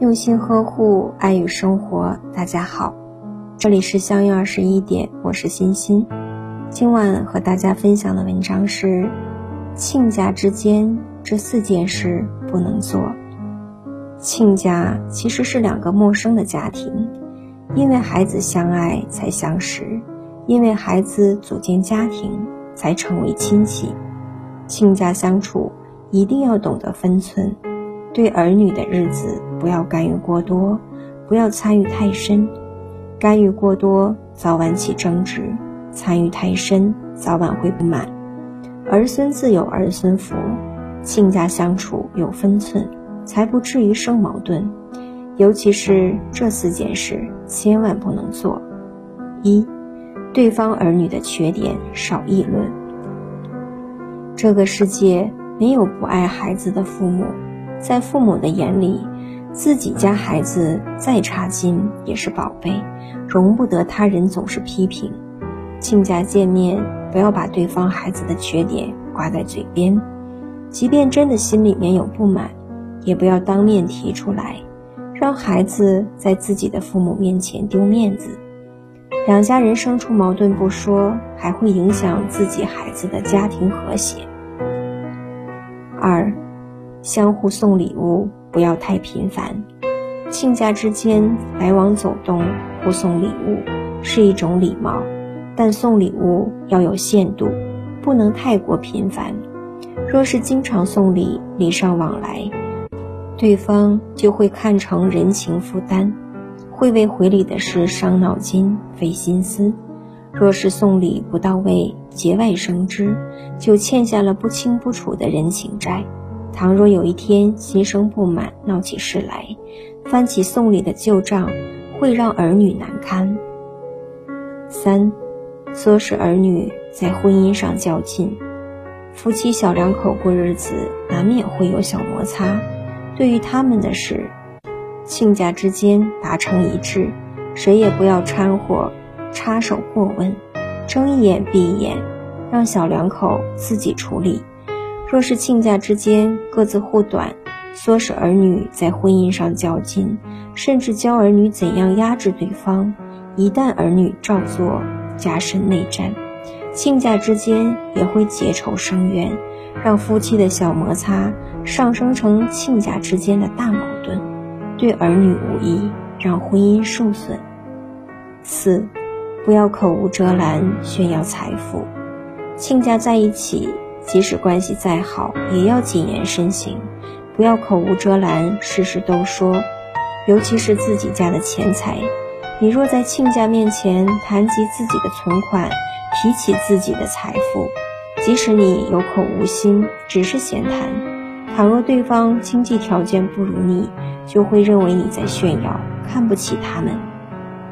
用心呵护，爱与生活。大家好，这里是相约二十一点，我是欣欣。今晚和大家分享的文章是：亲家之间这四件事不能做。亲家其实是两个陌生的家庭，因为孩子相爱才相识，因为孩子组建家庭才成为亲戚。亲家相处。一定要懂得分寸，对儿女的日子不要干预过多，不要参与太深。干预过多，早晚起争执；参与太深，早晚会不满。儿孙自有儿孙福，亲家相处有分寸，才不至于生矛盾。尤其是这四件事，千万不能做：一，对方儿女的缺点少议论。这个世界。没有不爱孩子的父母，在父母的眼里，自己家孩子再差劲也是宝贝，容不得他人总是批评。亲家见面，不要把对方孩子的缺点挂在嘴边，即便真的心里面有不满，也不要当面提出来，让孩子在自己的父母面前丢面子。两家人生出矛盾不说，还会影响自己孩子的家庭和谐。二，相互送礼物不要太频繁。亲家之间来往走动，互送礼物是一种礼貌，但送礼物要有限度，不能太过频繁。若是经常送礼，礼尚往来，对方就会看成人情负担，会为回礼的事伤脑筋、费心思。若是送礼不到位，节外生枝，就欠下了不清不楚的人情债。倘若有一天心生不满，闹起事来，翻起送礼的旧账，会让儿女难堪。三，唆使儿女在婚姻上较劲。夫妻小两口过日子，难免会有小摩擦。对于他们的事，亲家之间达成一致，谁也不要掺和。插手过问，睁一眼闭一眼，让小两口自己处理。若是亲家之间各自护短，唆使儿女在婚姻上较劲，甚至教儿女怎样压制对方，一旦儿女照做，加深内战，亲家之间也会结仇生怨，让夫妻的小摩擦上升成亲家之间的大矛盾，对儿女无益，让婚姻受损。四。不要口无遮拦炫耀财富，亲家在一起，即使关系再好，也要谨言慎行，不要口无遮拦，事事都说。尤其是自己家的钱财，你若在亲家面前谈及自己的存款，提起自己的财富，即使你有口无心，只是闲谈，倘若对方经济条件不如你，就会认为你在炫耀，看不起他们，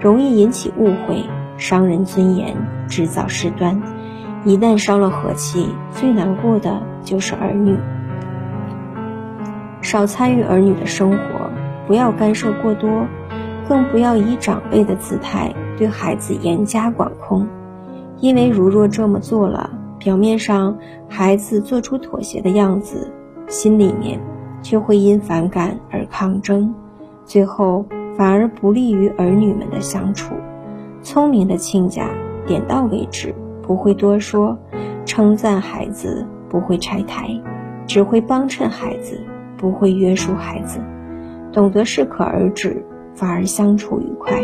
容易引起误会。伤人尊严，制造事端，一旦伤了和气，最难过的就是儿女。少参与儿女的生活，不要干涉过多，更不要以长辈的姿态对孩子严加管控。因为如若这么做了，表面上孩子做出妥协的样子，心里面却会因反感而抗争，最后反而不利于儿女们的相处。聪明的亲家点到为止，不会多说；称赞孩子不会拆台，只会帮衬孩子，不会约束孩子。懂得适可而止，反而相处愉快。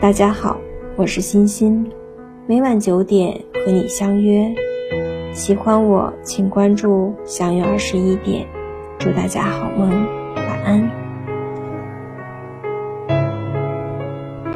大家好，我是欣欣，每晚九点和你相约。喜欢我，请关注“相约二十一点”。祝大家好梦，晚安。